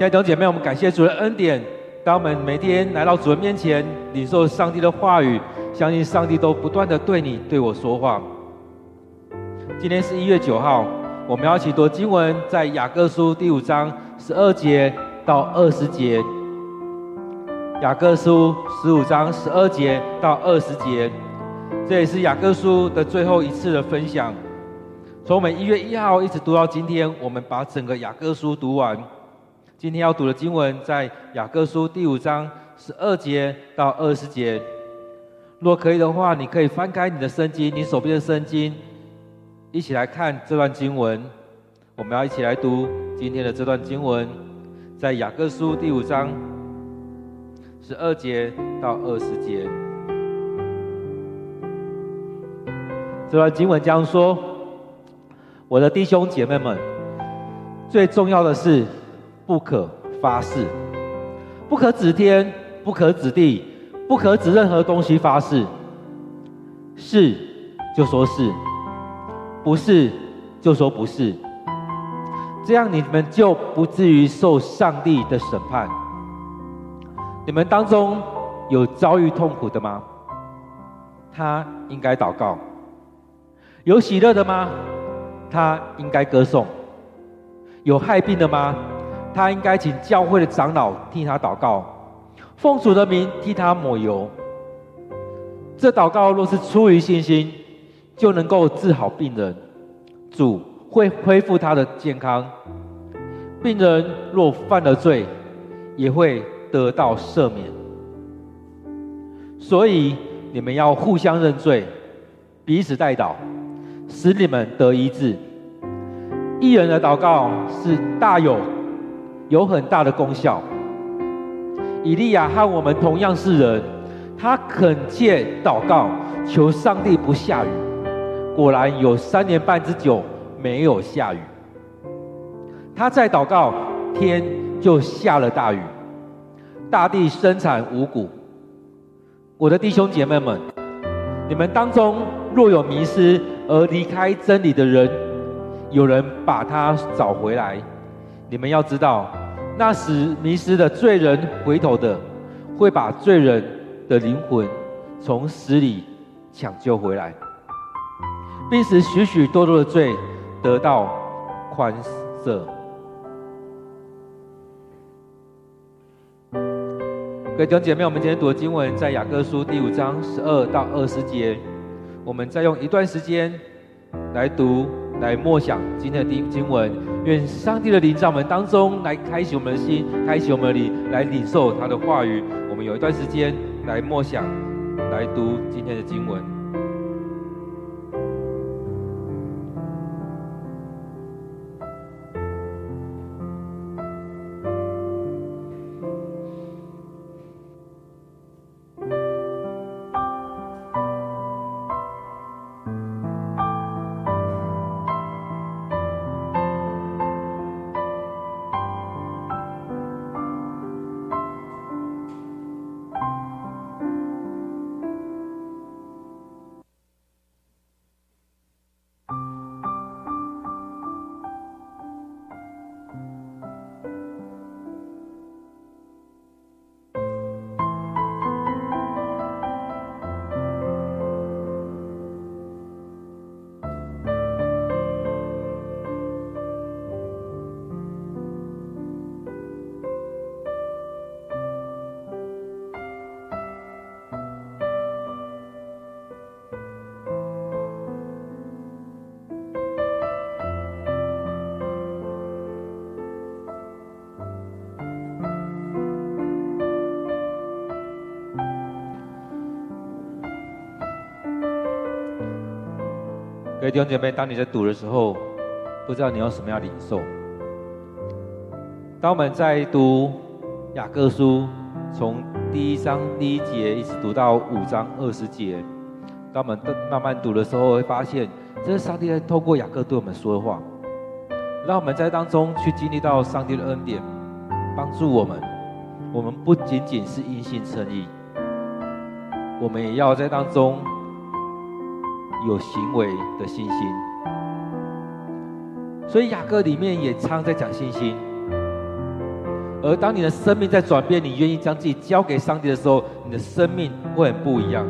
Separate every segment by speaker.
Speaker 1: 亲爱的弟兄姐妹，我们感谢主的恩典。当我们每天来到主的面前，领受上帝的话语，相信上帝都不断的对你、对我说话。今天是一月九号，我们要一起读经文，在雅各书第五章十二节到二十节。雅各书十五章十二节到二十节，这也是雅各书的最后一次的分享。从我们一月一号一直读到今天，我们把整个雅各书读完。今天要读的经文在雅各书第五章十二节到二十节。若可以的话，你可以翻开你的圣经，你手边的圣经，一起来看这段经文。我们要一起来读今天的这段经文，在雅各书第五章十二节到二十节。这段经文这样说：我的弟兄姐妹们，最重要的是。不可发誓，不可指天，不可指地，不可指任何东西发誓。是就说是，不是就说不是。这样你们就不至于受上帝的审判。你们当中有遭遇痛苦的吗？他应该祷告。有喜乐的吗？他应该歌颂。有害病的吗？他应该请教会的长老替他祷告，奉主的名替他抹油。这祷告若是出于信心，就能够治好病人，主会恢复他的健康。病人若犯了罪，也会得到赦免。所以你们要互相认罪，彼此代祷，使你们得医治。义人的祷告是大有。有很大的功效。以利亚和我们同样是人，他恳切祷告，求上帝不下雨。果然有三年半之久没有下雨。他再祷告，天就下了大雨，大地生产五谷。我的弟兄姐妹们，你们当中若有迷失而离开真理的人，有人把他找回来。你们要知道。那时迷失的罪人回头的，会把罪人的灵魂从死里抢救回来，并使许许多多的罪得到宽赦。各位弟兄姐妹，我们今天读的经文在雅各书第五章十二到二十节，我们再用一段时间来读。来默想今天的经经文，愿上帝的灵在我们当中来开启我们的心，开启我们的灵，来领受他的话语。我们有一段时间来默想，来读今天的经文。弟兄姐妹，当你在读的时候，不知道你有什么样的领受？当我们在读雅各书，从第一章第一节一直读到五章二十节，当我们慢慢读的时候，会发现这是上帝在透过雅各对我们说的话，让我们在当中去经历到上帝的恩典，帮助我们。我们不仅仅是因信称义，我们也要在当中。有行为的信心，所以雅各里面也常在讲信心。而当你的生命在转变，你愿意将自己交给上帝的时候，你的生命会很不一样。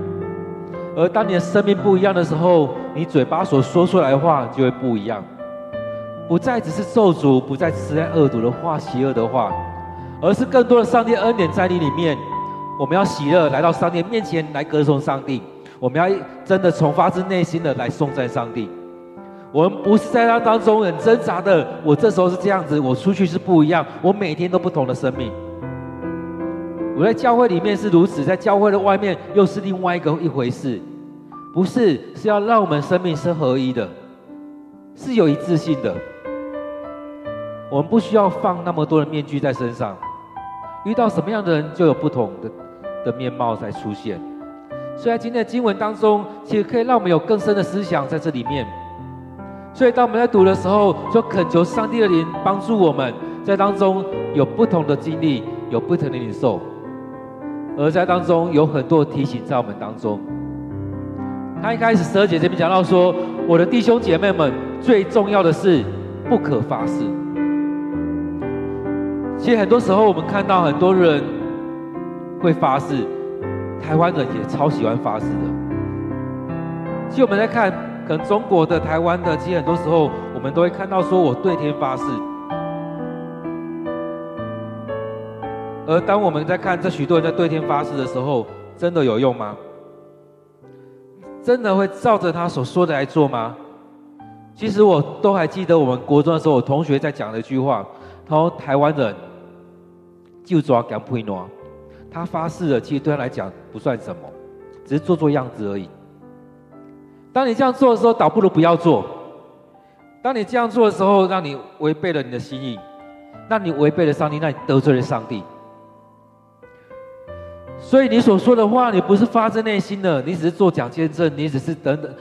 Speaker 1: 而当你的生命不一样的时候，你嘴巴所说出来的话就会不一样，不再只是咒诅，不再只是在恶毒的话、邪恶的话，而是更多的上帝恩典在你里面。我们要喜乐来到上帝面前来歌颂上帝，我们要真的从发自内心的来颂赞上帝。我们不是在那当中很挣扎的，我这时候是这样子，我出去是不一样，我每天都不同的生命。我在教会里面是如此，在教会的外面又是另外一个一回事，不是，是要让我们生命是合一的，是有一致性的。我们不需要放那么多的面具在身上，遇到什么样的人就有不同的的面貌在出现。所以在今天的经文当中，其实可以让我们有更深的思想在这里面。所以，当我们在读的时候，就恳求上帝的灵帮助我们，在当中有不同的经历，有不同的领受，而在当中有很多提醒在我们当中。他一开始十二节这边讲到说：“我的弟兄姐妹们，最重要的是不可发誓。”其实很多时候，我们看到很多人会发誓，台湾人也超喜欢发誓的。其实我们在看。可能中国的、台湾的，其实很多时候我们都会看到说，我对天发誓。而当我们在看这许多人在对天发誓的时候，真的有用吗？真的会照着他所说的来做吗？其实我都还记得我们国中的时候，我同学在讲的一句话，他说：“台湾人就抓敢不诺，他发誓了，其实对他来讲不算什么，只是做做样子而已。”当你这样做的时候，倒不如不要做。当你这样做的时候，让你违背了你的心意，那你违背了上帝，那你得罪了上帝。所以你所说的话，你不是发自内心的，你只是做假见证，你只是等等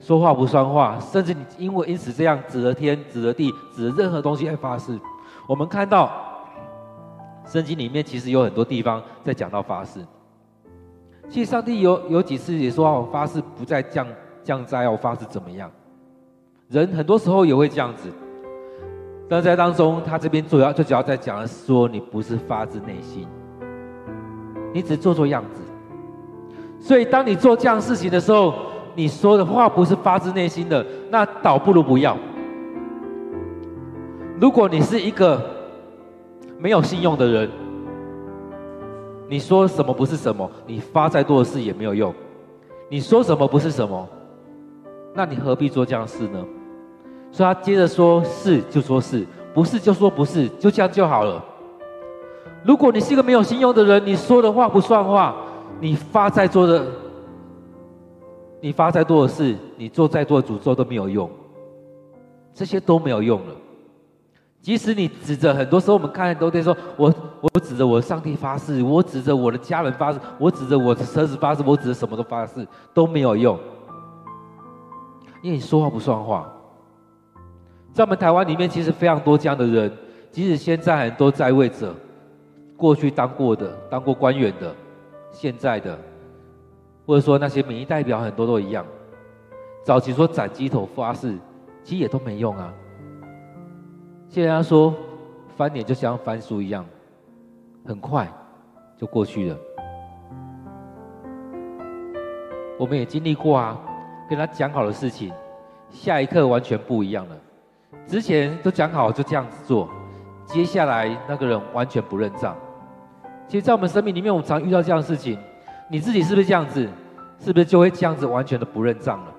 Speaker 1: 说话不算话，甚至你因为因此这样指着天、指着地、指着任何东西来发誓。我们看到圣经里面其实有很多地方在讲到发誓。其实上帝有有几次也说：“我发誓不再降。”降灾，我发誓怎么样？人很多时候也会这样子，但在当中，他这边主要就主要在讲的是说，你不是发自内心，你只做做样子。所以，当你做这样事情的时候，你说的话不是发自内心的，那倒不如不要。如果你是一个没有信用的人，你说什么不是什么，你发再多的誓也没有用。你说什么不是什么。那你何必做这样的事呢？所以他接着说：“是就说是，不是就说不是，就这样就好了。如果你是一个没有信用的人，你说的话不算话，你发再多的，你发再多的事，你做再多的诅咒都没有用，这些都没有用了。即使你指着，很多时候我们看都在说，我我指着我的上帝发誓，我指着我的家人发誓，我指着我的车子发誓，我指着什么都发誓，都没有用。”因为你说话不算话，在我们台湾里面，其实非常多这样的人，即使现在很多在位者，过去当过的、当过官员的，现在的，或者说那些民意代表，很多都一样。早期说斩鸡头发誓，其实也都没用啊。现在他说翻脸就像翻书一样，很快就过去了。我们也经历过啊。跟他讲好的事情，下一刻完全不一样了。之前都讲好就这样子做，接下来那个人完全不认账。其实，在我们生命里面，我们常遇到这样的事情。你自己是不是这样子？是不是就会这样子完全的不认账了？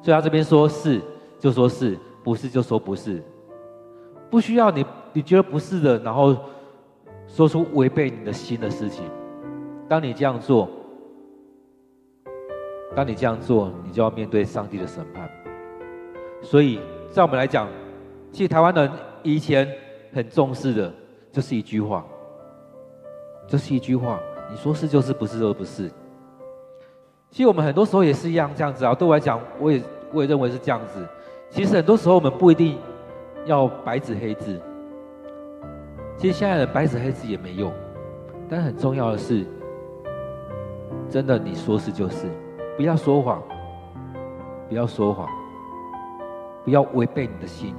Speaker 1: 所以他这边说是就说是，不是就说不是，不需要你你觉得不是的，然后说出违背你的心的事情。当你这样做。当你这样做，你就要面对上帝的审判。所以，在我们来讲，其实台湾人以前很重视的，就是一句话，就是一句话，你说是就是，不是就不是。其实我们很多时候也是一样这样子啊。对我来讲，我也我也认为是这样子。其实很多时候我们不一定要白纸黑字。其实现在的白纸黑字也没用，但很重要的是，真的你说是就是。不要说谎，不要说谎，不要违背你的心。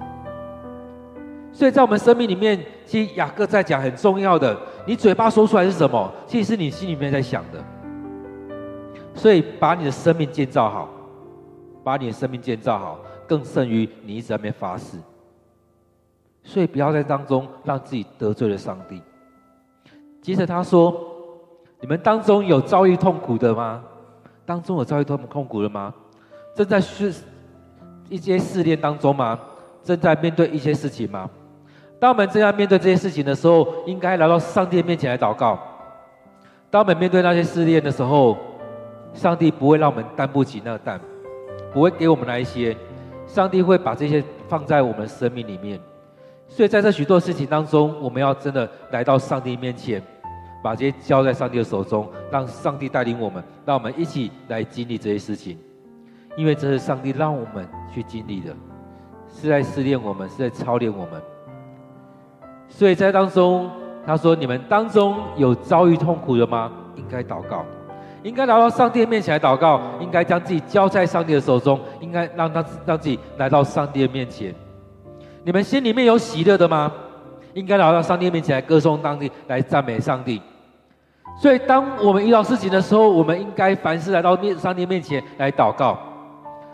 Speaker 1: 所以在我们生命里面，其实雅各在讲很重要的，你嘴巴说出来是什么，其实是你心里面在想的。所以把你的生命建造好，把你的生命建造好，更胜于你一直在那边发誓。所以不要在当中让自己得罪了上帝。接着他说：“你们当中有遭遇痛苦的吗？当中有遭遇痛痛苦的吗？正在试一些试炼当中吗？正在面对一些事情吗？当我们正在面对这些事情的时候，应该来到上帝面前来祷告。当我们面对那些试炼的时候，上帝不会让我们担不起那个担，不会给我们那一些。上帝会把这些放在我们生命里面。”所以在这许多事情当中，我们要真的来到上帝面前，把这些交在上帝的手中，让上帝带领我们，让我们一起来经历这些事情。因为这是上帝让我们去经历的，是在试炼我们，是在操练我们。所以在当中，他说：“你们当中有遭遇痛苦的吗？应该祷告，应该来到上帝面前来祷告，应该将自己交在上帝的手中，应该让他让自己来到上帝的面前。”你们心里面有喜乐的吗？应该来到上帝面前来歌颂上帝，来赞美上帝。所以，当我们遇到事情的时候，我们应该凡事来到面上帝面前来祷告。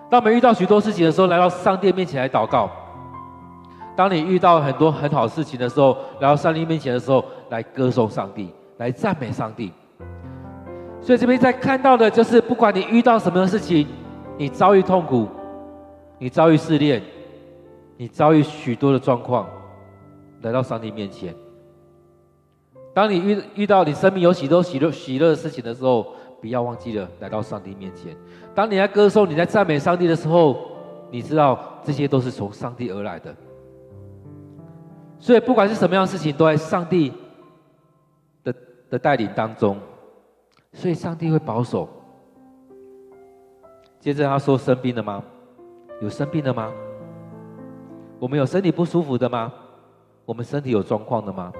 Speaker 1: 当我们遇到许多事情的时候，来到上帝面前来祷告。当你遇到很多很好事情的时候，来到上帝面前的时候，来歌颂上帝，来赞美上帝。所以这边在看到的就是，不管你遇到什么样的事情，你遭遇痛苦，你遭遇试炼。你遭遇许多的状况，来到上帝面前。当你遇遇到你生命有许多喜乐喜乐的事情的时候，不要忘记了来到上帝面前。当你在歌颂、你在赞美上帝的时候，你知道这些都是从上帝而来的。所以不管是什么样的事情，都在上帝的的带领当中。所以上帝会保守。接着他说：“生病了吗？有生病了吗？”我们有身体不舒服的吗？我们身体有状况的吗？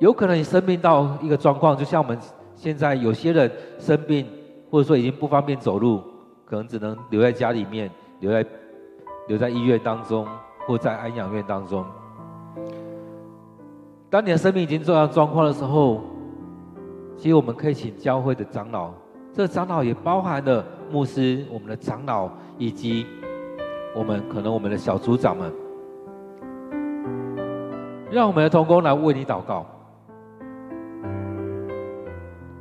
Speaker 1: 有可能你生病到一个状况，就像我们现在有些人生病，或者说已经不方便走路，可能只能留在家里面，留在留在医院当中，或在安养院当中。当你的生命已经这样状况的时候，其实我们可以请教会的长老，这个长老也包含了牧师、我们的长老以及。我们可能我们的小组长们，让我们的同工来为你祷告。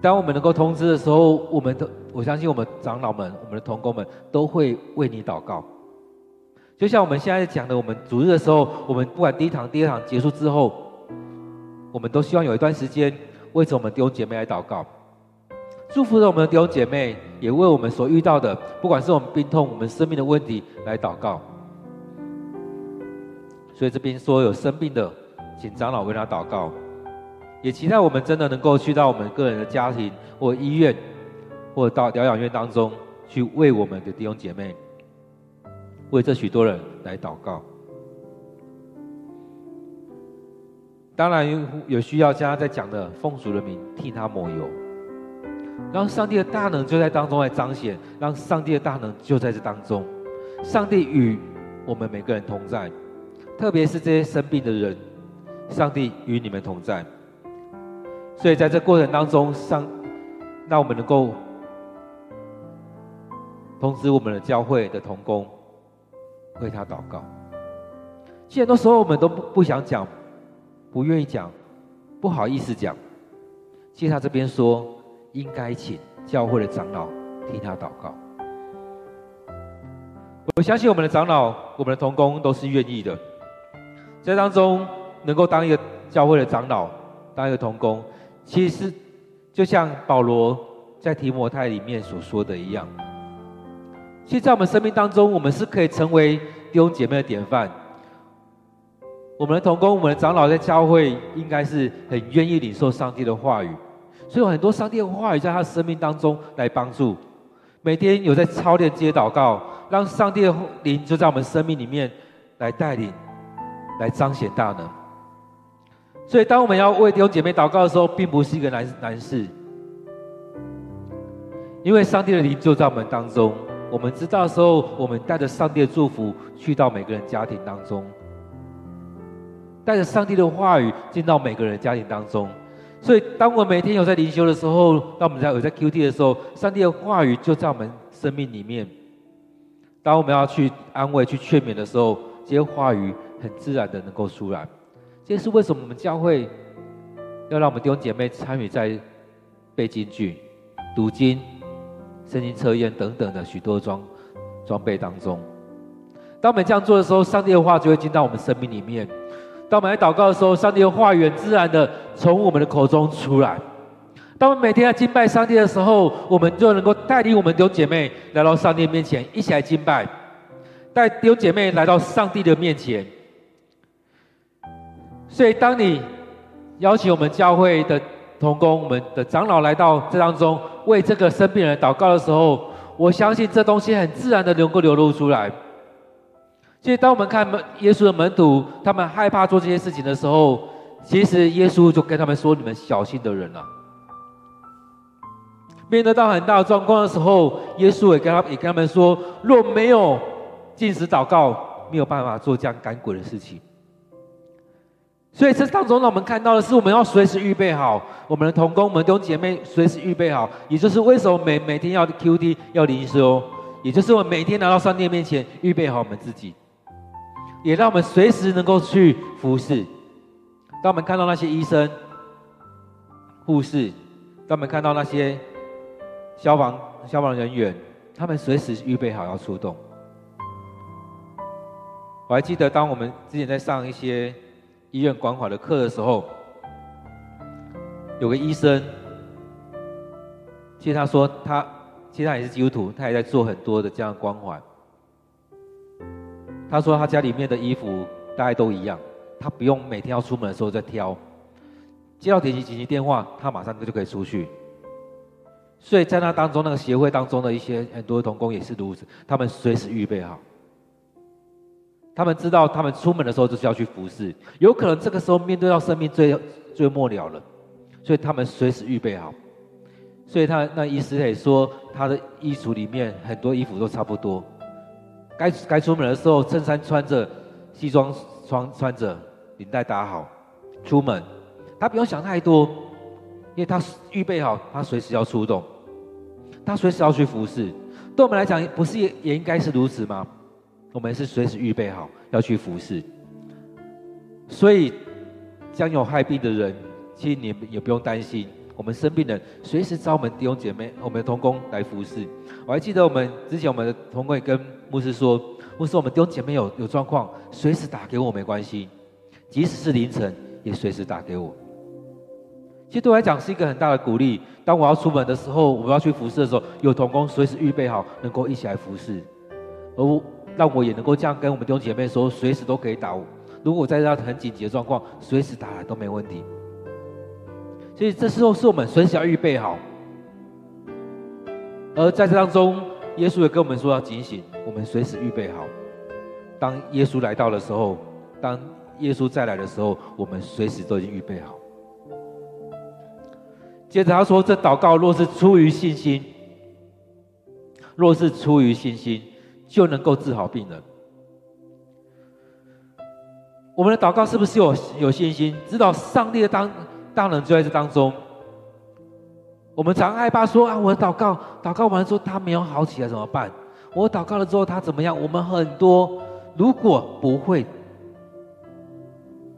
Speaker 1: 当我们能够通知的时候，我们都我相信我们长老们、我们的同工们都会为你祷告。就像我们现在讲的，我们主日的时候，我们不管第一堂、第二堂结束之后，我们都希望有一段时间为着我们弟兄姐妹来祷告。祝福着我们的弟兄姐妹，也为我们所遇到的，不管是我们病痛、我们生命的问题来祷告。所以这边说有生病的，请长老为他祷告，也期待我们真的能够去到我们个人的家庭或医院，或到疗养院当中去为我们的弟兄姐妹，为这许多人来祷告。当然有需要，像他在讲的，奉主的名替他抹油。让上帝的大能就在当中来彰显，让上帝的大能就在这当中。上帝与我们每个人同在，特别是这些生病的人，上帝与你们同在。所以在这过程当中，上让我们能够通知我们的教会的同工为他祷告。其实很多时候我们都不不想讲，不愿意讲，不好意思讲。其实他这边说。应该请教会的长老替他祷告。我相信我们的长老、我们的同工都是愿意的。在当中能够当一个教会的长老、当一个同工，其实就像保罗在提摩太里面所说的一样。其实，在我们生命当中，我们是可以成为弟兄姐妹的典范。我们的同工、我们的长老在教会，应该是很愿意领受上帝的话语。所以很多上帝的话语在他的生命当中来帮助，每天有在操练这些祷告，让上帝的灵就在我们生命里面来带领，来彰显大能。所以当我们要为弟兄姐妹祷告的时候，并不是一个难难事，因为上帝的灵就在我们当中，我们知道的时候，我们带着上帝的祝福去到每个人家庭当中，带着上帝的话语进到每个人家庭当中。所以，当我每天有在灵修的时候，当我们在有在 QT 的时候，上帝的话语就在我们生命里面。当我们要去安慰、去劝勉的时候，这些话语很自然的能够出来。这是为什么我们教会要让我们弟兄姐妹参与在背金句、读经、圣经测验等等的许多装装备当中。当我们这样做的时候，上帝的话就会进到我们生命里面。当我们来祷告的时候，上帝的话语很自然的从我们的口中出来。当我们每天在敬拜上帝的时候，我们就能够带领我们弟兄姐妹来到上帝面前，一起来敬拜，带弟兄姐妹来到上帝的面前。所以，当你邀请我们教会的同工、我们的长老来到这当中，为这个生病人祷告的时候，我相信这东西很自然的能够流露出来。所以，当我们看耶稣的门徒，他们害怕做这些事情的时候，其实耶稣就跟他们说：“你们小心的人啊！”面对到很大的状况的时候，耶稣也跟他也跟他们说：“若没有禁食祷告，没有办法做这样赶鬼的事情。”所以这当中呢，我们看到的是，我们要随时预备好我们的同工、我们的弟兄姐妹，随时预备好。也就是为什么每每天要 QD 要灵修，也就是我们每天来到上帝面前，预备好我们自己，也让我们随时能够去服侍。当我们看到那些医生、护士，当我们看到那些。消防消防人员，他们随时预备好要出动。我还记得，当我们之前在上一些医院关怀的课的时候，有个医生，其实他说他其实他也是基督徒，他也在做很多的这样关怀。他说他家里面的衣服大概都一样，他不用每天要出门的时候再挑，接到紧急紧急电话，他马上就可以出去。所以在那当中，那个协会当中的一些很多童工也是如此，他们随时预备好。他们知道，他们出门的时候就是要去服侍，有可能这个时候面对到生命最最末了了，所以他们随时预备好。所以他那医师也说，他的衣橱里面很多衣服都差不多，该该出门的时候，衬衫穿着，西装穿穿着，领带打好，出门，他不用想太多，因为他预备好，他随时要出动。他随时要去服侍，对我们来讲，不是也也应该是如此吗？我们是随时预备好要去服侍。所以将有害病的人，其实你也不用担心。我们生病的人，随时找我们弟兄姐妹、我们的同工来服侍。我还记得我们之前我们的同工也跟牧师说，牧师，我们弟兄姐妹有有状况，随时打给我没关系，即使是凌晨也随时打给我。其实对我来讲是一个很大的鼓励。当我要出门的时候，我要去服侍的时候，有同工随时预备好，能够一起来服侍，而我让我也能够这样跟我们弟兄姐妹说，随时都可以打我。如果在这样很紧急的状况，随时打来都没问题。所以这时候是我们随时要预备好。而在这当中，耶稣也跟我们说要警醒，我们随时预备好。当耶稣来到的时候，当耶稣再来的时候，我们随时都已经预备好。接着他说：“这祷告若是出于信心，若是出于信心，就能够治好病人。我们的祷告是不是有有信心？知道上帝的当大人就在这当中。我们常害怕说啊，我的祷告祷告完了之后他没有好起来怎么办？我祷告了之后他怎么样？我们很多如果不会，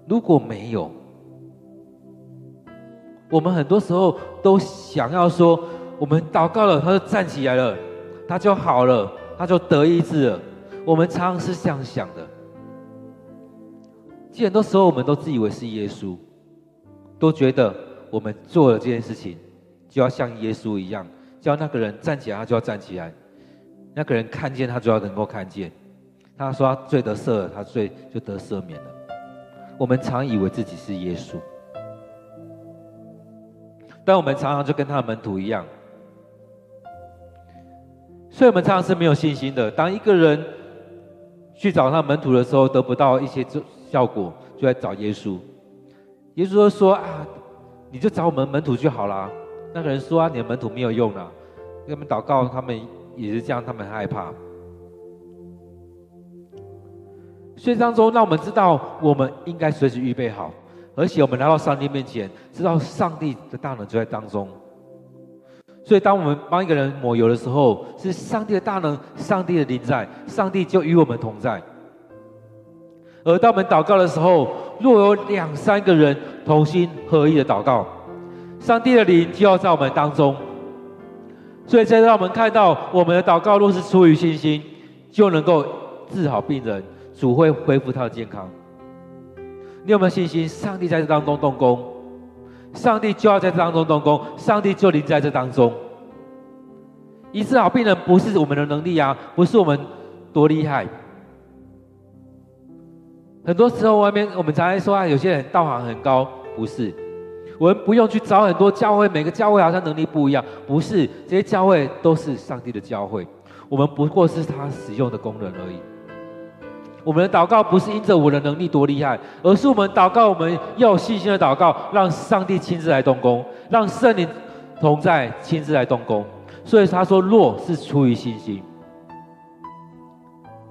Speaker 1: 如果没有。”我们很多时候都想要说，我们祷告了，他就站起来了，他就好了，他就得医治了。我们常常是这样想的。其实很多时候，我们都自以为是耶稣，都觉得我们做了这件事情，就要像耶稣一样，叫那个人站起来，他就要站起来；那个人看见，他就要能够看见。他说他罪得赦了，他罪就得赦免了。我们常以为自己是耶稣。但我们常常就跟他的门徒一样，所以我们常常是没有信心的。当一个人去找他门徒的时候，得不到一些效果，就来找耶稣。耶稣就说：“啊，你就找我们门徒就好了。”那个人说：“啊，你的门徒没有用了，跟他们祷告，他们也是这样，他们很害怕。所以当中，让我们知道我们应该随时预备好，而且我们来到上帝面前，知道上帝的大能就在当中。所以，当我们帮一个人抹油的时候，是上帝的大能，上帝的临在，上帝就与我们同在。而当我们祷告的时候，若有两三个人同心合意的祷告，上帝的灵就要在我们当中。所以，这让我们看到，我们的祷告若是出于信心，就能够治好病人，主会恢复他的健康。你有没有信心？上帝在这当中动工？上帝就要在这当中动工，上帝就临在这当中。医治好病人不是我们的能力啊，不是我们多厉害。很多时候外面我们常常说啊，有些人道行很高，不是。我们不用去找很多教会，每个教会好像能力不一样，不是。这些教会都是上帝的教会，我们不过是他使用的工人而已。我们的祷告不是因着我的能力多厉害，而是我们祷告，我们要有信心的祷告，让上帝亲自来动工，让圣灵同在，亲自来动工。所以他说，弱是出于信心，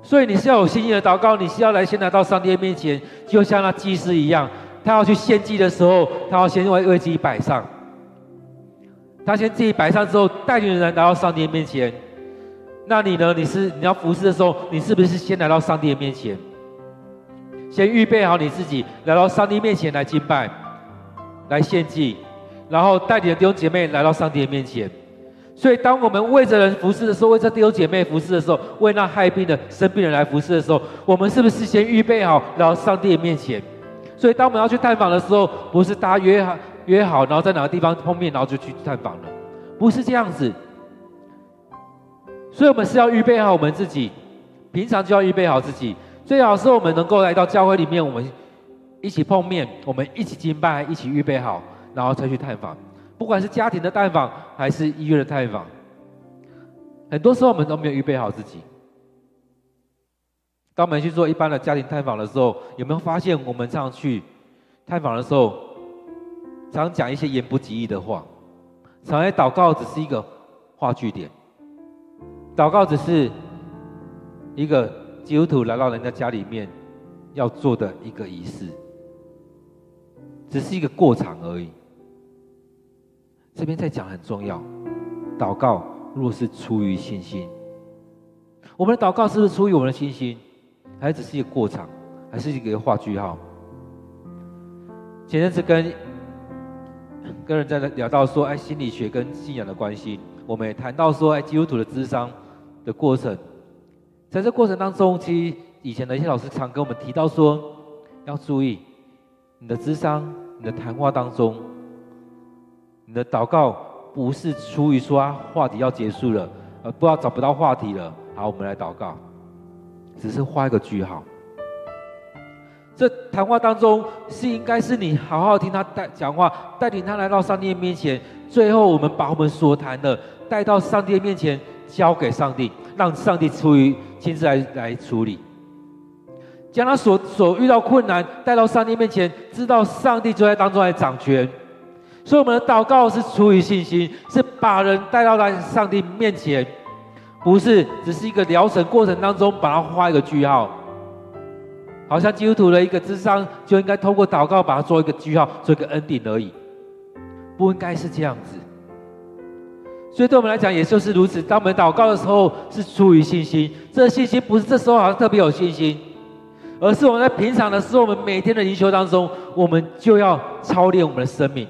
Speaker 1: 所以你是要有信心的祷告，你是要来先来到上帝面前，就像那祭司一样，他要去献祭的时候，他要先为为自己摆上，他先自己摆上之后，带领人来到上帝面前。那你呢？你是你要服侍的时候，你是不是先来到上帝的面前，先预备好你自己，来到上帝面前来敬拜，来献祭，然后带你的弟兄姐妹来到上帝的面前。所以，当我们为着人服侍的时候，为着弟兄姐妹服侍的时候，为那害病的生病人来服侍的时候，我们是不是先预备好来到上帝的面前？所以，当我们要去探访的时候，不是大家约好约好，然后在哪个地方碰面，然后就去探访了，不是这样子。所以，我们是要预备好我们自己，平常就要预备好自己。最好是我们能够来到教会里面，我们一起碰面，我们一起敬拜，一起预备好，然后再去探访。不管是家庭的探访，还是医院的探访，很多时候我们都没有预备好自己。当我们去做一般的家庭探访的时候，有没有发现我们这样去探访的时候，常讲一些言不及义的话，常来祷告只是一个话句点。祷告只是一个基督徒来到人家家里面要做的一个仪式，只是一个过场而已。这边在讲很重要，祷告若是出于信心，我们的祷告是不是出于我们的信心，还只是一个过场，还是一个画句号？前阵子跟跟人在聊到说，哎，心理学跟信仰的关系，我们也谈到说，哎，基督徒的智商。的过程，在这过程当中，其实以前的一些老师常跟我们提到说，要注意你的智商、你的谈话当中，你的祷告不是出于说啊话题要结束了，呃，不知道找不到话题了，好，我们来祷告，只是画一个句号。这谈话当中是应该是你好好听他带讲话，带领他来到上帝面前，最后我们把我们所谈的带到上帝面前。交给上帝，让上帝出于亲自来来处理，将他所所遇到困难带到上帝面前，知道上帝就在当中来掌权。所以我们的祷告是出于信心，是把人带到来上帝面前，不是只是一个疗程过程当中把它画一个句号，好像基督徒的一个智商就应该通过祷告把它做一个句号，做一个 ending 而已，不应该是这样子。所以对我们来讲，也就是如此。当我们祷告的时候，是出于信心。这信心不是这时候好像特别有信心，而是我们在平常的时候，我们每天的灵修当中，我们就要操练我们的生命，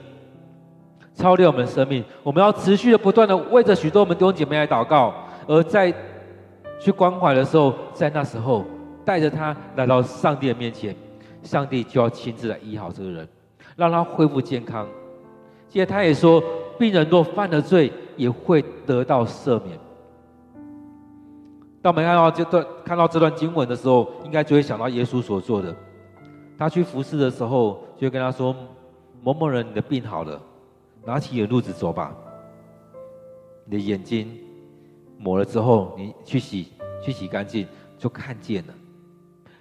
Speaker 1: 操练我们的生命。我们要持续的、不断的为着许多我们弟兄姐妹来祷告，而在去关怀的时候，在那时候带着他来到上帝的面前，上帝就要亲自来医好这个人，让他恢复健康。接着他也说，病人若犯了罪，也会得到赦免。当我们看到这段看到这段经文的时候，应该就会想到耶稣所做的。他去服侍的时候，就跟他说：“某某人，你的病好了，拿起你的褥子走吧。你的眼睛抹了之后，你去洗，去洗干净，就看见了。”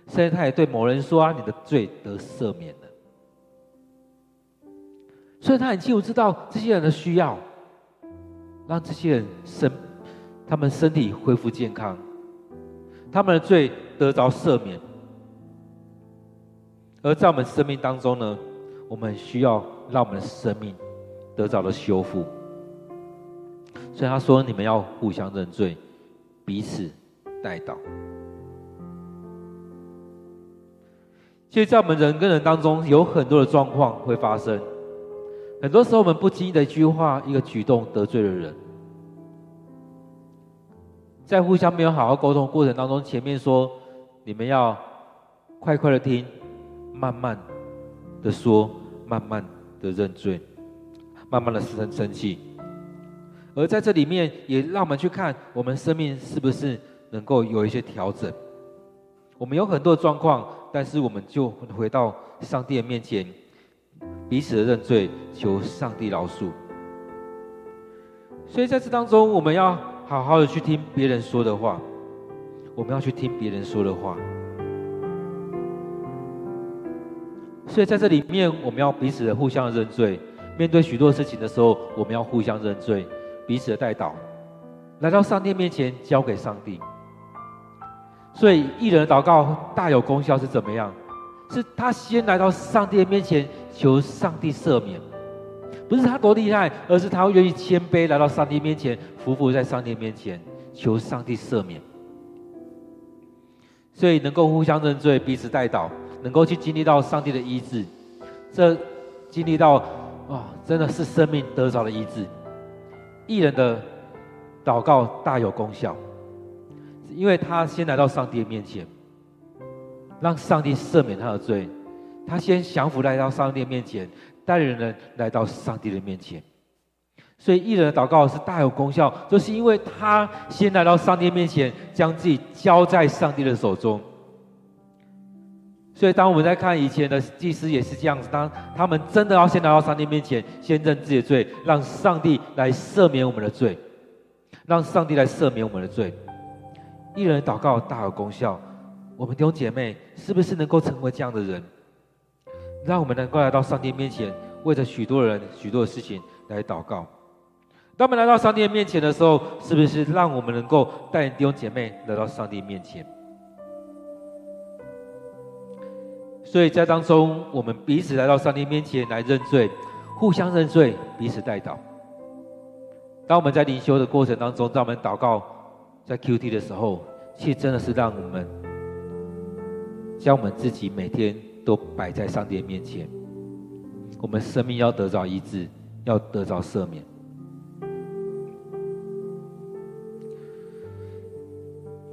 Speaker 1: 甚至他也对某人说：“啊，你的罪得赦免了。”所以他很清楚知道这些人的需要。让这些人生他们身体恢复健康，他们的罪得着赦免。而在我们生命当中呢，我们需要让我们的生命得着了修复。所以他说：“你们要互相认罪，彼此代祷。”其实，在我们人跟人当中，有很多的状况会发生。很多时候，我们不经意的一句话、一个举动得罪了人。在互相没有好好沟通过程当中，前面说你们要快快的听，慢慢的说，慢慢的认罪，慢慢的生生气。而在这里面，也让我们去看我们生命是不是能够有一些调整。我们有很多的状况，但是我们就回到上帝的面前，彼此的认罪，求上帝饶恕。所以在这当中，我们要好好的去听别人说的话，我们要去听别人说的话。所以在这里面，我们要彼此的互相认罪。面对许多事情的时候，我们要互相认罪，彼此的代祷，来到上帝面前，交给上帝。所以，义人的祷告大有功效是怎么样？是他先来到上帝的面前，求上帝赦免，不是他多厉害，而是他愿意谦卑来到上帝面前，匍匐在上帝面前，求上帝赦免。所以，能够互相认罪，彼此代祷，能够去经历到上帝的医治，这经历到啊、真的是生命得着的医治。艺人的祷告大有功效。因为他先来到上帝面前，让上帝赦免他的罪，他先降服来到上帝面前，带领人来到上帝的面前。所以义人的祷告是大有功效，就是因为他先来到上帝面前，将自己交在上帝的手中。所以当我们在看以前的祭司也是这样子，当他们真的要先来到上帝面前，先认自己的罪，让上帝来赦免我们的罪，让上帝来赦免我们的罪。义人祷告大有功效，我们弟兄姐妹是不是能够成为这样的人？让我们能够来到上帝面前，为着许多人、许多的事情来祷告。当我们来到上帝面前的时候，是不是让我们能够带领弟兄姐妹来到上帝面前？所以在当中，我们彼此来到上帝面前来认罪，互相认罪，彼此代祷。当我们在灵修的过程当中，当我们祷告。在 QT 的时候，其实真的是让我们将我们自己每天都摆在上帝面前，我们生命要得着医治，要得着赦免。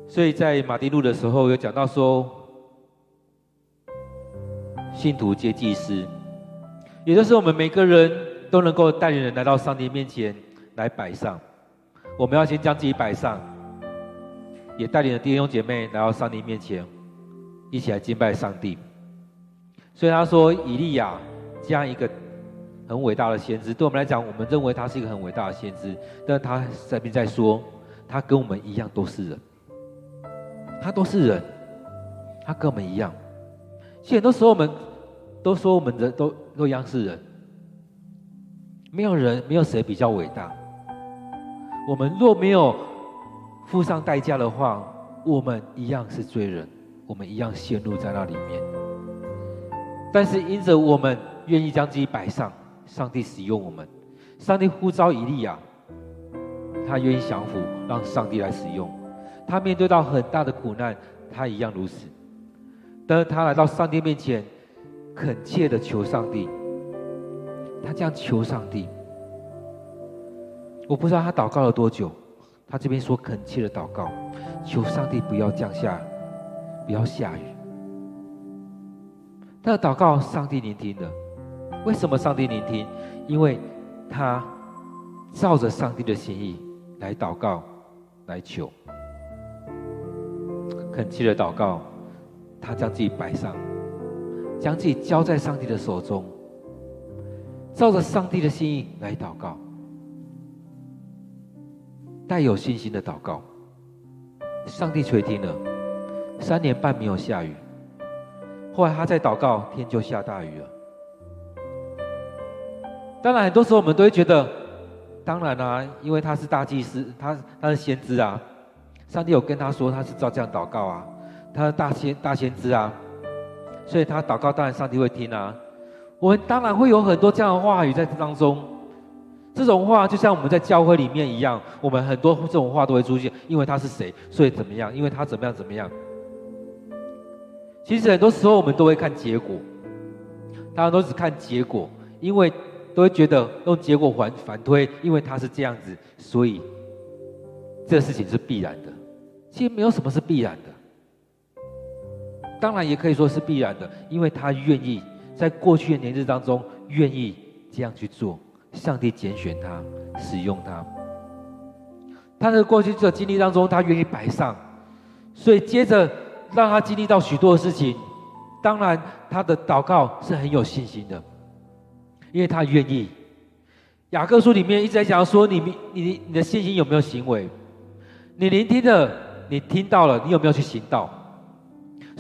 Speaker 1: 所以在马丁路的时候有讲到说，信徒皆祭司，也就是我们每个人都能够带领人来到上帝面前来摆上，我们要先将自己摆上。也带领了弟兄姐妹来到上帝面前，一起来敬拜上帝。所以他说，以利亚这样一个很伟大的先知，对我们来讲，我们认为他是一个很伟大的先知，但他这边在说，他跟我们一样都是人，他都是人，他跟我们一样。其实很多时候我们都说我们人都都一样是人，没有人，没有谁比较伟大。我们若没有付上代价的话，我们一样是罪人，我们一样陷入在那里面。但是因着我们愿意将自己摆上，上帝使用我们，上帝呼召以利亚，他愿意降服，让上帝来使用。他面对到很大的苦难，他一样如此。但是他来到上帝面前，恳切的求上帝，他这样求上帝。我不知道他祷告了多久。他这边说恳切的祷告，求上帝不要降下，不要下雨。他的祷告，上帝聆听了。为什么上帝聆听？因为他照着上帝的心意来祷告，来求。恳切的祷告，他将自己摆上，将自己交在上帝的手中，照着上帝的心意来祷告。带有信心的祷告，上帝垂听了。三年半没有下雨，后来他在祷告，天就下大雨了。当然，很多时候我们都会觉得当然啊，因为他是大祭司，他他是先知啊，上帝有跟他说他是照这样祷告啊，他是大先大先知啊，所以他祷告当然上帝会听啊。我们当然会有很多这样的话语在当中，这种话就像我们在教会里面一样，我们很多这种话都会出现，因为他是谁，所以怎么样，因为他怎么样怎么样。其实很多时候我们都会看结果，大家都只看结果，因为。都会觉得用结果反反推，因为他是这样子，所以这事情是必然的。其实没有什么是必然的，当然也可以说是必然的，因为他愿意在过去的年日当中愿意这样去做，上帝拣选他，使用他。他在过去这经历当中，他愿意摆上，所以接着让他经历到许多的事情。当然，他的祷告是很有信心的。因为他愿意，雅各书里面一直在讲说你，你你的信心有没有行为？你聆听了，你听到了，你有没有去行道？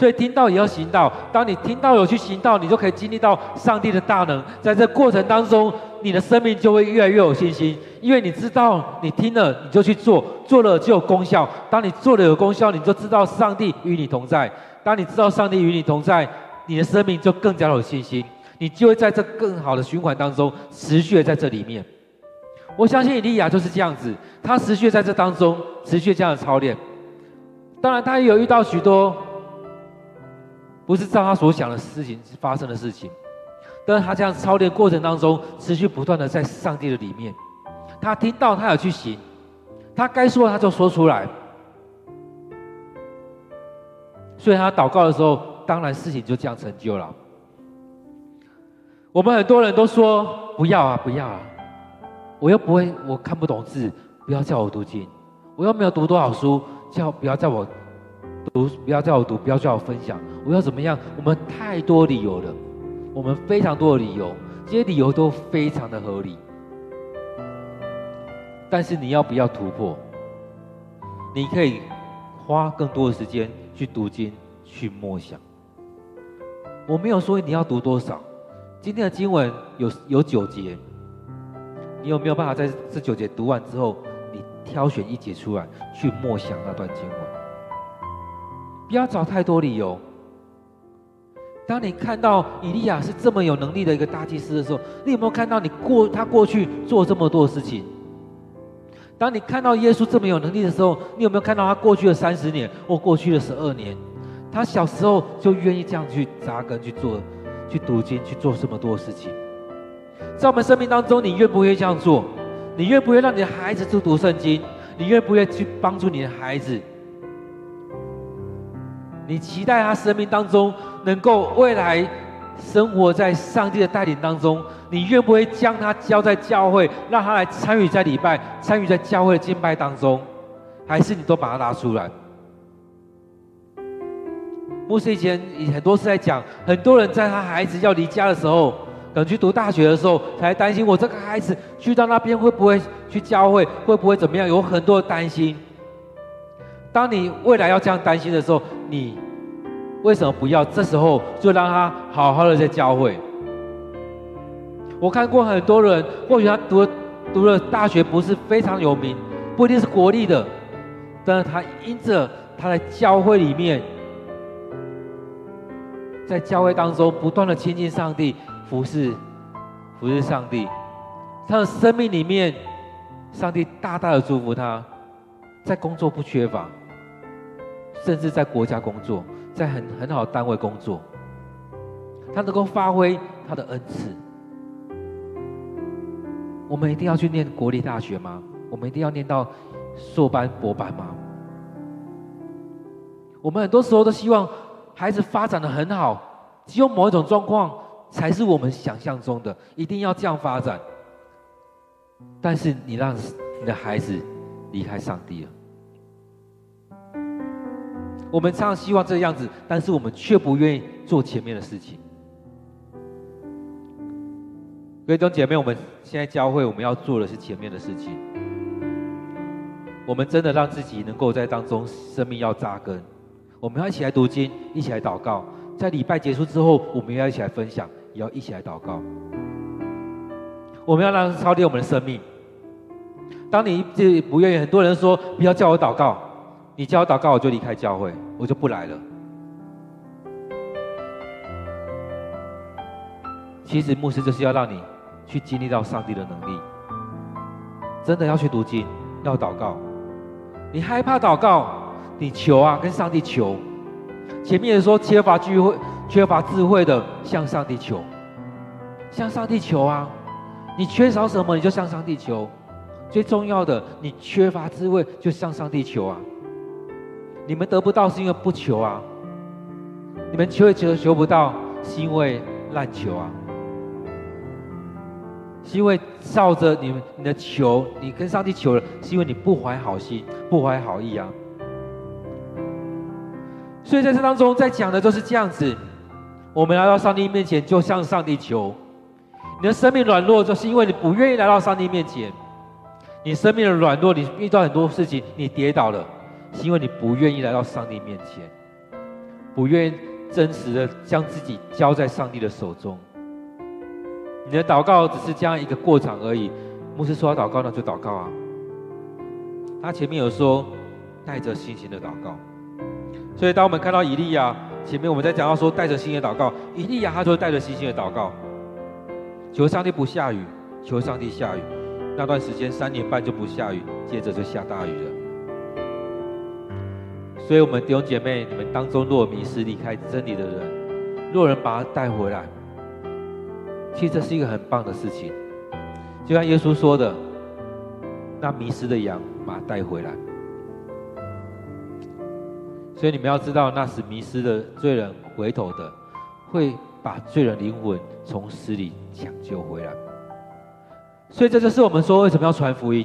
Speaker 1: 所以听到也要行道。当你听到有去行道，你就可以经历到上帝的大能。在这过程当中，你的生命就会越来越有信心，因为你知道你听了，你就去做，做了就有功效。当你做了有功效，你就知道上帝与你同在。当你知道上帝与你同在，你的生命就更加有信心。你就会在这更好的循环当中持续在这里面。我相信以利亚就是这样子，他持续在这当中持续这样的操练。当然，他也有遇到许多不是照他所想的事情发生的事情，但是他这样操练过程当中持续不断的在上帝的里面，他听到他有去行，他该说他就说出来。所以他祷告的时候，当然事情就这样成就了。我们很多人都说不要啊，不要啊！我又不会，我看不懂字，不要叫我读经。我又没有读多少书，叫不要叫我读，不要叫我读，不要叫我分享。我要怎么样？我们太多理由了，我们非常多的理由，这些理由都非常的合理。但是你要不要突破？你可以花更多的时间去读经，去默想。我没有说你要读多少。今天的经文有有九节，你有没有办法在这九节读完之后，你挑选一节出来去默想那段经文？不要找太多理由。当你看到以利亚是这么有能力的一个大祭司的时候，你有没有看到你过他过去做这么多事情？当你看到耶稣这么有能力的时候，你有没有看到他过去的三十年或过去的十二年？他小时候就愿意这样去扎根去做。去读经，去做这么多事情，在我们生命当中，你愿不愿意这样做？你愿不愿意让你的孩子去读圣经？你愿不愿意去帮助你的孩子？你期待他生命当中能够未来生活在上帝的带领当中？你愿不愿意将他交在教会，让他来参与在礼拜，参与在教会的敬拜当中？还是你都把他拉出来？牧师以前很多次在讲，很多人在他孩子要离家的时候，等去读大学的时候，才担心我这个孩子去到那边会不会去教会，会不会怎么样？有很多的担心。当你未来要这样担心的时候，你为什么不要这时候就让他好好的在教会？我看过很多人，或许他读读了大学不是非常有名，不一定是国立的，但是他因着他在教会里面。在教会当中不断的亲近上帝，服侍，服侍上帝，他的生命里面，上帝大大的祝福他，在工作不缺乏，甚至在国家工作，在很很好的单位工作，他能够发挥他的恩赐。我们一定要去念国立大学吗？我们一定要念到硕班、博班吗？我们很多时候都希望。孩子发展的很好，只有某一种状况才是我们想象中的，一定要这样发展。但是你让你的孩子离开上帝了，我们常常希望这个样子，但是我们却不愿意做前面的事情。各位弟兄姐妹，我们现在教会我们要做的是前面的事情，我们真的让自己能够在当中生命要扎根。我们要一起来读经，一起来祷告。在礼拜结束之后，我们要一起来分享，也要一起来祷告。我们要让操练我们的生命，当你自己不愿意，很多人说不要叫我祷告，你叫我祷告，我就离开教会，我就不来了。其实牧师就是要让你去经历到上帝的能力，真的要去读经，要祷告。你害怕祷告，你求啊，跟上帝求。前面说缺乏聚会、缺乏智慧的，向上帝求，向上帝求啊！你缺少什么，你就向上帝求。最重要的，你缺乏智慧，就向上帝求啊！你们得不到是因为不求啊，你们求也求求不到，是因为滥求啊，是因为照着你们你的求，你跟上帝求了，是因为你不怀好心，不怀好意啊。所以在这当中，在讲的都是这样子，我们来到上帝面前，就向上帝求。你的生命软弱，就是因为你不愿意来到上帝面前。你生命的软弱，你遇到很多事情，你跌倒了，是因为你不愿意来到上帝面前，不愿意真实的将自己交在上帝的手中。你的祷告只是这样一个过场而已。牧师说要祷告，那就祷告啊。他前面有说带着信心的祷告，所以当我们看到以利亚前面我们在讲到说带着信心的祷告，以利亚他就带着信心的祷告，求上帝不下雨，求上帝下雨。那段时间三年半就不下雨，接着就下大雨了。所以，我们弟兄姐妹，你们当中若迷失离开真理的人，若人把他带回来，其实这是一个很棒的事情。就像耶稣说的，那迷失的羊把他带回来。所以你们要知道，那时迷失的罪人回头的，会把罪人灵魂从死里抢救回来。所以这就是我们说为什么要传福音，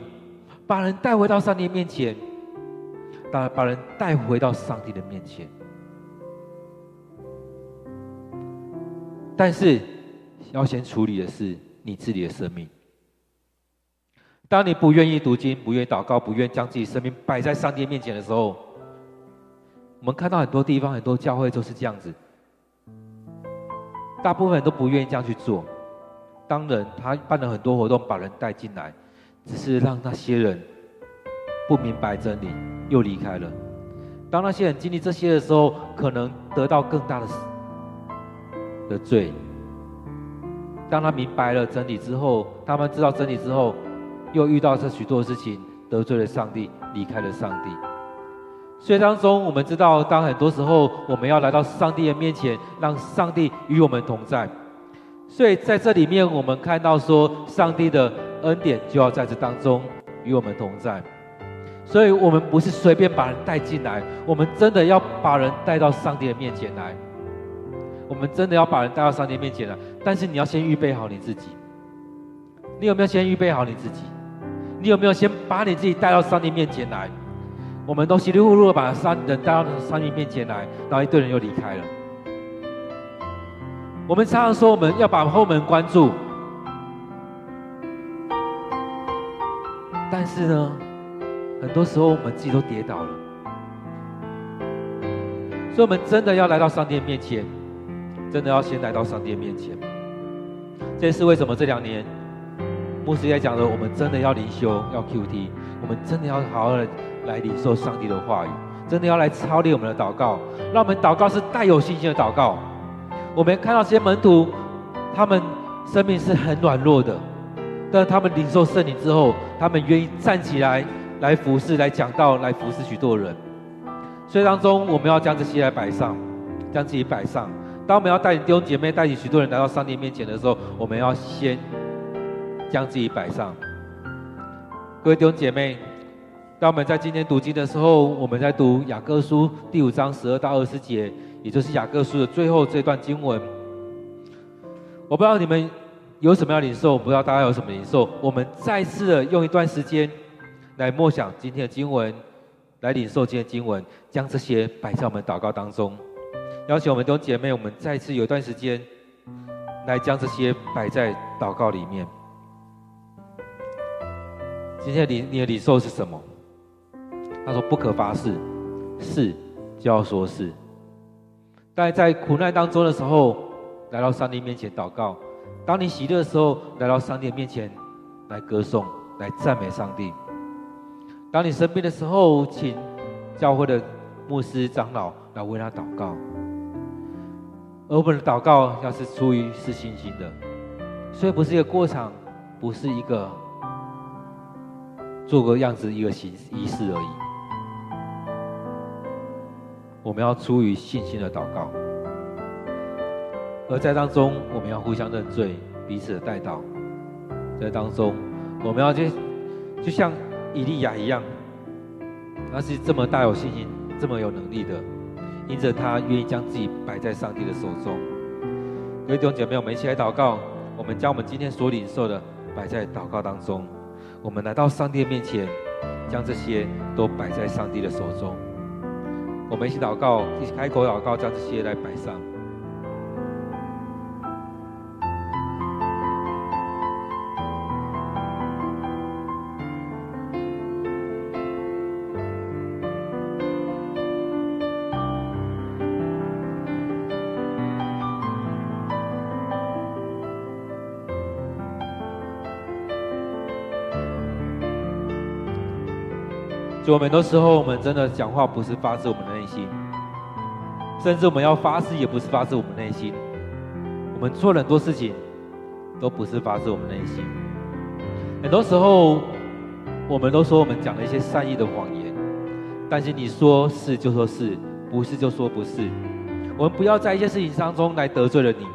Speaker 1: 把人带回到上帝面前，把把人带回到上帝的面前。但是要先处理的是你自己的生命。当你不愿意读经、不愿意祷告、不愿意将自己生命摆在上帝面前的时候，我们看到很多地方、很多教会都是这样子，大部分人都不愿意这样去做。当人他办了很多活动，把人带进来，只是让那些人不明白真理，又离开了。当那些人经历这些的时候，可能得到更大的的罪。当他明白了真理之后，他们知道真理之后，又遇到这许多事情，得罪了上帝，离开了上帝。所以当中，我们知道，当很多时候我们要来到上帝的面前，让上帝与我们同在。所以在这里面，我们看到说，上帝的恩典就要在这当中与我们同在。所以，我们不是随便把人带进来，我们真的要把人带到上帝的面前来。我们真的要把人带到上帝面前来，但是你要先预备好你自己。你有没有先预备好你自己？你有没有先把你自己带到上帝面前来？我们都稀里糊涂的把上人带到上帝面前来，然后一堆人又离开了。我们常常说我们要把后门关住，但是呢，很多时候我们自己都跌倒了。所以，我们真的要来到上帝面前，真的要先来到上帝面前。这是为什么？这两年牧师也讲了，我们真的要灵修，要 QT，我们真的要好好的来领受上帝的话语，真的要来操练我们的祷告，让我们祷告是带有信心的祷告。我们看到这些门徒，他们生命是很软弱的，但他们领受圣灵之后，他们愿意站起来来服侍、来讲道、来服侍许多人。所以当中，我们要将这些来摆上，将自己摆上。当我们要带领弟兄姐妹、带领许多人来到上帝面前的时候，我们要先将自己摆上。各位弟兄姐妹，当我们在今天读经的时候，我们在读雅各书第五章十二到二十节。也就是雅各书的最后这段经文，我不知道你们有什么要领受，我不知道大家有什么领受。我们再次的用一段时间来默想今天的经文，来领受今天的经文，将这些摆在我们祷告当中。邀请我们弟兄姐妹，我们再次有一段时间来将这些摆在祷告里面。今天你你的领受是什么？他说：“不可发誓，是就要说是。”但在苦难当中的时候，来到上帝面前祷告；当你喜乐的时候，来到上帝面前来歌颂、来赞美上帝。当你生病的时候，请教会的牧师长老来为他祷告。而我们的祷告要是出于是信心的，所以不是一个过场，不是一个做个样子一个形仪式而已。我们要出于信心的祷告，而在当中我们要互相认罪，彼此的代祷。在当中，我们要就就像以利亚一样，他是这么大有信心、这么有能力的。因着他愿意将自己摆在上帝的手中，各位弟兄姐妹，我们一起来祷告。我们将我们今天所领受的摆在祷告当中，我们来到上帝面前，将这些都摆在上帝的手中。我们一起祷告，一起开口祷告，将这些来摆上。所以很多时候，我们真的讲话不是发自我们的内心，甚至我们要发誓，也不是发自我们内心。我们做很多事情，都不是发自我们内心。很多时候，我们都说我们讲了一些善意的谎言，但是你说是就说是，不是就说不是。我们不要在一些事情当中来得罪了你。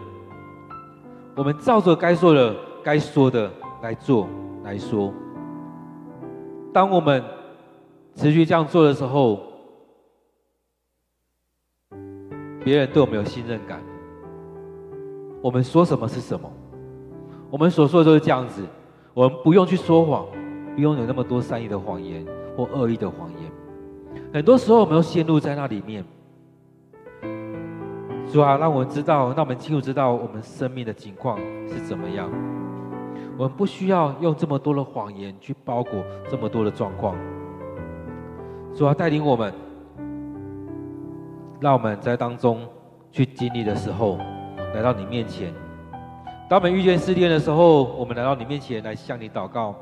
Speaker 1: 我们照着该说的、该说的来做来说。当我们持续这样做的时候，别人对我们有信任感。我们说什么是什么，我们所说的都是这样子。我们不用去说谎，不用有那么多善意的谎言或恶意的谎言。很多时候，我们都陷入在那里面。主啊，让我们知道，让我们清楚知道我们生命的情况是怎么样。我们不需要用这么多的谎言去包裹这么多的状况。主啊，带领我们，让我们在当中去经历的时候，来到你面前。当我们遇见试炼的时候，我们来到你面前来向你祷告；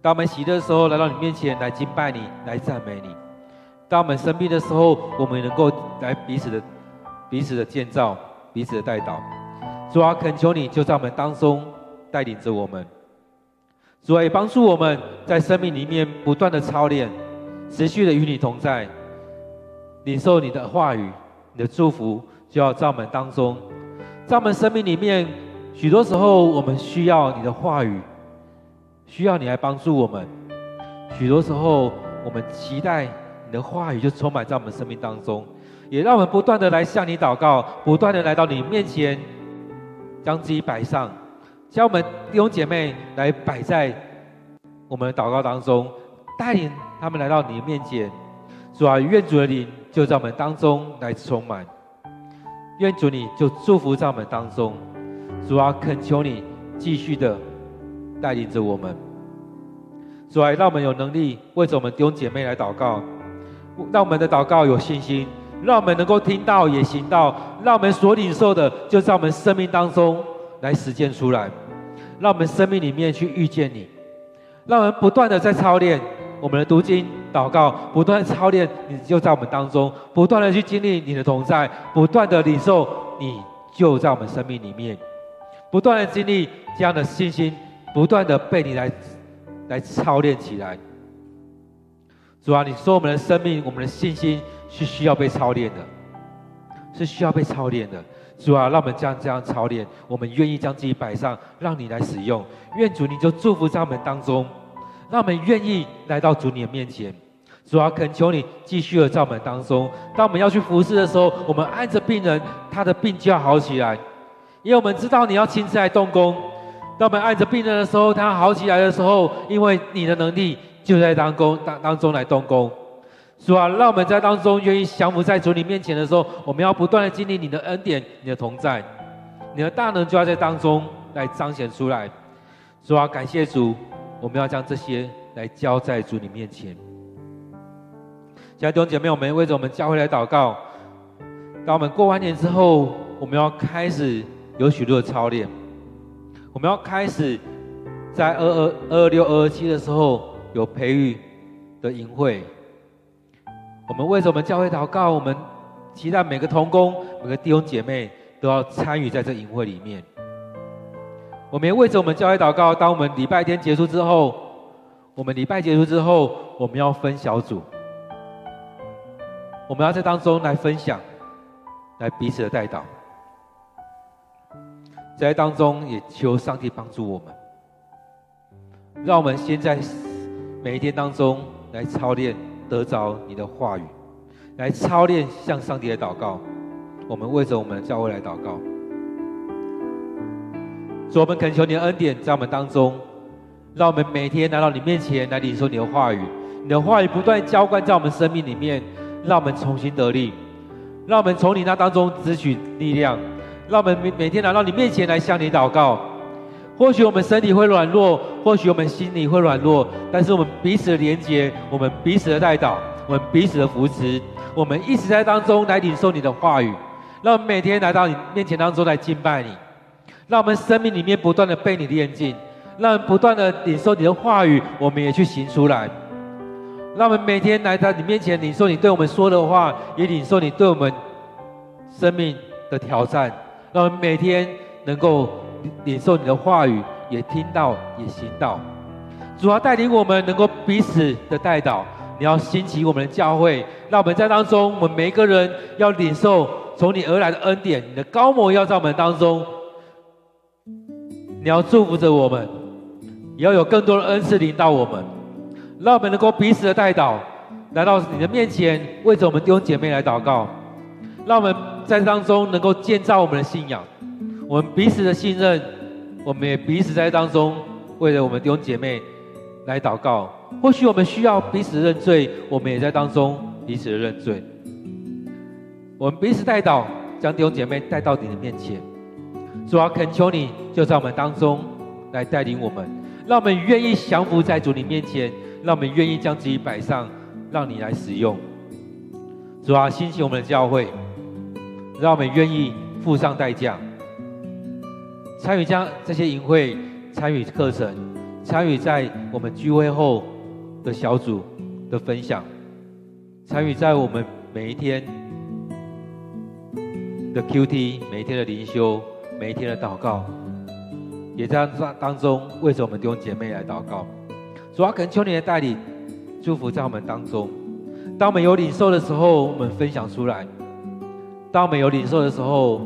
Speaker 1: 当我们喜乐的时候，来到你面前来敬拜你，来赞美你；当我们生病的时候，我们能够来彼此的、彼此的建造、彼此的代祷。主啊，恳求你就在我们当中带领着我们。主啊，也帮助我们在生命里面不断的操练。持续的与你同在，领受你的话语，你的祝福就要在我们当中，在我们生命里面，许多时候我们需要你的话语，需要你来帮助我们。许多时候我们期待你的话语就充满在我们生命当中，也让我们不断的来向你祷告，不断的来到你面前，将自己摆上，将我们弟兄姐妹来摆在我们的祷告当中，带领。他们来到你的面前，主啊，愿主的灵就在我们当中来充满，愿主你就祝福在我们当中，主啊，恳求你继续的带领着我们，主啊，让我们有能力为着我们弟兄姐妹来祷告，让我们的祷告有信心，让我们能够听到也行到，让我们所领受的就在我们生命当中来实践出来，让我们生命里面去遇见你，让我们不断的在操练。我们的读经、祷告，不断操练，你就在我们当中；不断的去经历你的同在，不断的领受，你就在我们生命里面；不断的经历这样的信心，不断的被你来来操练起来。主啊，你说我们的生命、我们的信心是需要被操练的，是需要被操练的。主啊，让我们这样这样操练，我们愿意将自己摆上，让你来使用。愿主你就祝福在我们当中。让我们愿意来到主你的面前，主啊，恳求你继续的在我们当中。当我们要去服侍的时候，我们按着病人，他的病就要好起来，因为我们知道你要亲自来动工。当我们按着病人的时候，他好起来的时候，因为你的能力就在当中当当中来动工。主啊，让我们在当中愿意降服在主你面前的时候，我们要不断的经历你的恩典、你的同在，你的大能就要在当中来彰显出来。主啊，感谢主。我们要将这些来交在主你面前。亲爱的弟兄姐妹，我们为着我们教会来祷告。当我们过完年之后，我们要开始有许多的操练。我们要开始在二二二六二二七的时候有培育的营会，我们为着我们教会祷告，我们期待每个同工、每个弟兄姐妹都要参与在这营会里面。我们也为着我们教会祷告，当我们礼拜天结束之后，我们礼拜结束之后，我们要分小组，我们要在当中来分享，来彼此的代祷，在当中也求上帝帮助我们，让我们先在每一天当中来操练得着你的话语，来操练向上帝的祷告。我们为着我们的教会来祷告。主，我们恳求你的恩典在我们当中，让我们每天来到你面前来领受你的话语，你的话语不断浇灌在我们生命里面，让我们重新得力，让我们从你那当中汲取力量，让我们每每天来到你面前来向你祷告。或许我们身体会软弱，或许我们心里会软弱，但是我们彼此的连结，我们彼此的带导，我们彼此的扶持，我们一直在当中来领受你的话语，让我们每天来到你面前当中来敬拜你。让我们生命里面不断的被你炼净，让我们不断的领受你的话语，我们也去行出来。让我们每天来到你面前领受你对我们说的话，也领受你对我们生命的挑战。让我们每天能够领受你的话语，也听到，也行道。主要带领我们能够彼此的代祷，你要兴起我们的教会，让我们在当中，我们每一个人要领受从你而来的恩典，你的膏抹要在我们当中。你要祝福着我们，也要有更多的恩赐临到我们，让我们能够彼此的代祷，来到你的面前，为着我们弟兄姐妹来祷告，让我们在当中能够建造我们的信仰，我们彼此的信任，我们也彼此在当中为了我们弟兄姐妹来祷告。或许我们需要彼此认罪，我们也在当中彼此的认罪。我们彼此代祷，将弟兄姐妹带到你的面前。主啊，恳求你就在我们当中来带领我们，让我们愿意降服在主你面前，让我们愿意将自己摆上，让你来使用。主啊，兴起我们的教会，让我们愿意付上代价，参与将这些营会，参与课程，参与在我们聚会后的小组的分享，参与在我们每一天的 QT，每一天的灵修。每一天的祷告，也在当当中为着我们弟兄姐妹来祷告。主啊，恳求你的带领，祝福在我们当中。当我们有领受的时候，我们分享出来；当我们有领受的时候，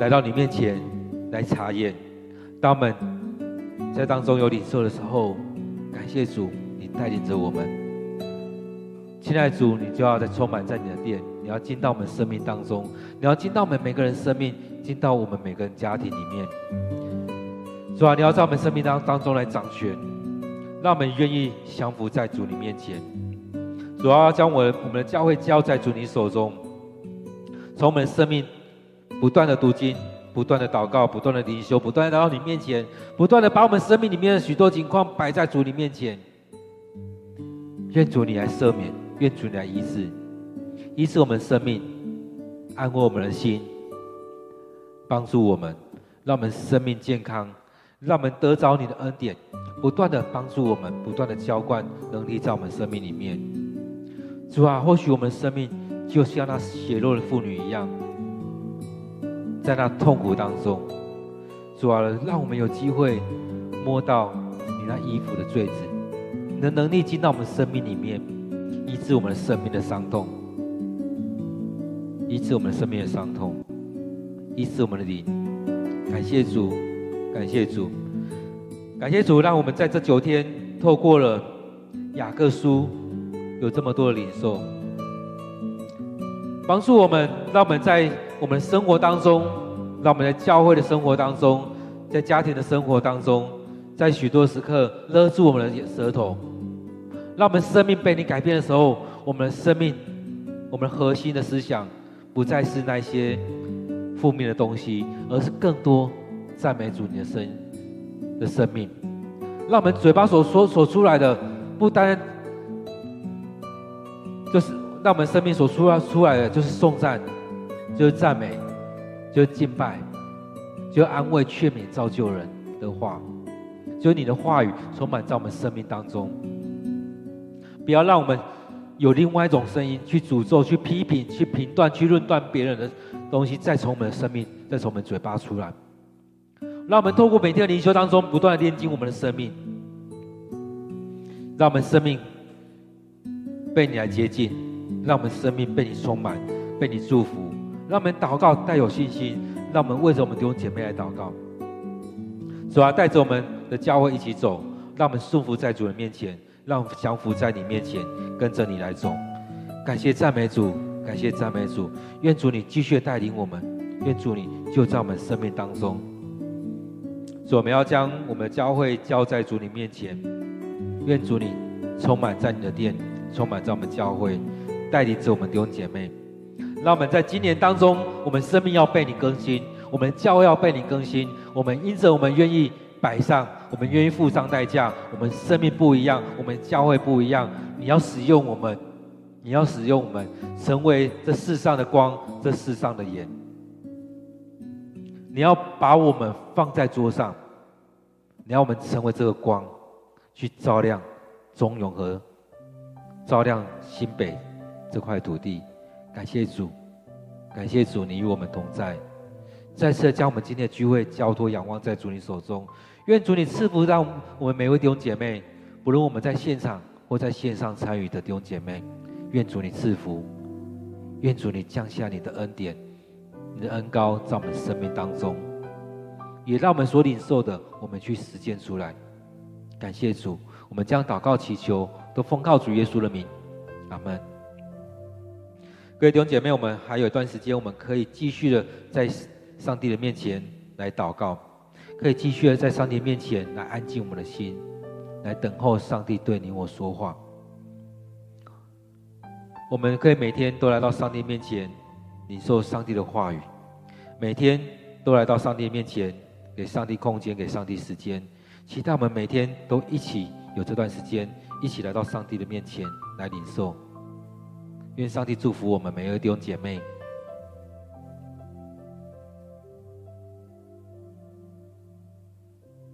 Speaker 1: 来到你面前来查验。当我们在当中有领受的时候，感谢主，你带领着我们。亲爱的主，你就要再充满在你的殿。你要进到我们生命当中，你要进到我们每个人生命，进到我们每个人家庭里面。主啊，你要在我们生命当当中来掌权，让我们愿意降服在主你面前。主啊，将我我们的教会交在主你手中，从我们生命不断的读经，不断的祷告，不断的灵修，不断的来到你面前，不断的把我们生命里面的许多情况摆在主你面前。愿主你来赦免，愿主你来医治。医治我们生命，安慰我们的心，帮助我们，让我们生命健康，让我们得着你的恩典，不断的帮助我们，不断的浇灌能力在我们生命里面。主啊，或许我们的生命就像那血肉的妇女一样，在那痛苦当中。主啊，让我们有机会摸到你那衣服的坠子，你的能力进到我们生命里面，医治我们的生命的伤痛。医治我们生命的伤痛，医治我们的灵。感谢主，感谢主，感谢主，让我们在这九天透过了雅各书，有这么多的领受，帮助我们，让我们在我们的生活当中，让我们在教会的生活当中，在家庭的生活当中，在许多时刻勒住我们的舌头，让我们生命被你改变的时候，我们的生命，我们核心的思想。不再是那些负面的东西，而是更多赞美主你的生的生命。让我们嘴巴所说所出来的，不单就是让我们生命所出来出来的，就是颂赞，就是赞美，就是敬拜，就安慰、劝勉、造就人的话。就你的话语充满在我们生命当中。不要让我们有另外一种声音去诅咒、去批评、去评断、去论断别人的东西，再从我们的生命、再从我们嘴巴出来。让我们透过每天的灵修当中，不断的炼金我们的生命，让我们生命被你来接近，让我们生命被你充满、被你祝福。让我们祷告带有信心，让我们为着我们弟兄姐妹来祷告。主啊，带着我们的教会一起走，让我们顺服在主的面前，让降服在你面前，跟着你来走。感谢赞美主，感谢赞美主。愿主你继续带领我们，愿主你就在我们生命当中。所以，我们要将我们的教会交在主你面前，愿主你充满在你的殿，充满在我们教会，带领着我们弟兄姐妹。让我们在今年当中，我们生命要被你更新，我们教会要被你更新。我们因着我们愿意摆上，我们愿意付上代价，我们生命不一样，我们教会不一样。你要使用我们，你要使用我们，成为这世上的光，这世上的盐。你要把我们放在桌上，你要我们成为这个光，去照亮中永和，照亮新北这块土地。感谢主，感谢主，你与我们同在。再次将我们今天的聚会交托仰望在主你手中，愿主你赐福让我们每位弟兄姐妹，不论我们在现场或在线上参与的弟兄姐妹，愿主你赐福，愿主你降下你的恩典。你的恩膏在我们生命当中，也让我们所领受的，我们去实践出来。感谢主，我们将祷告祈求都奉靠主耶稣的名，阿门。各位弟兄姐妹，我们还有一段时间，我们可以继续的在上帝的面前来祷告，可以继续的在上帝面前来安静我们的心，来等候上帝对你我说话。我们可以每天都来到上帝面前。领受上帝的话语，每天都来到上帝面前，给上帝空间，给上帝时间。期待我们每天都一起有这段时间，一起来到上帝的面前来领受。愿上帝祝福我们每一位弟兄姐妹。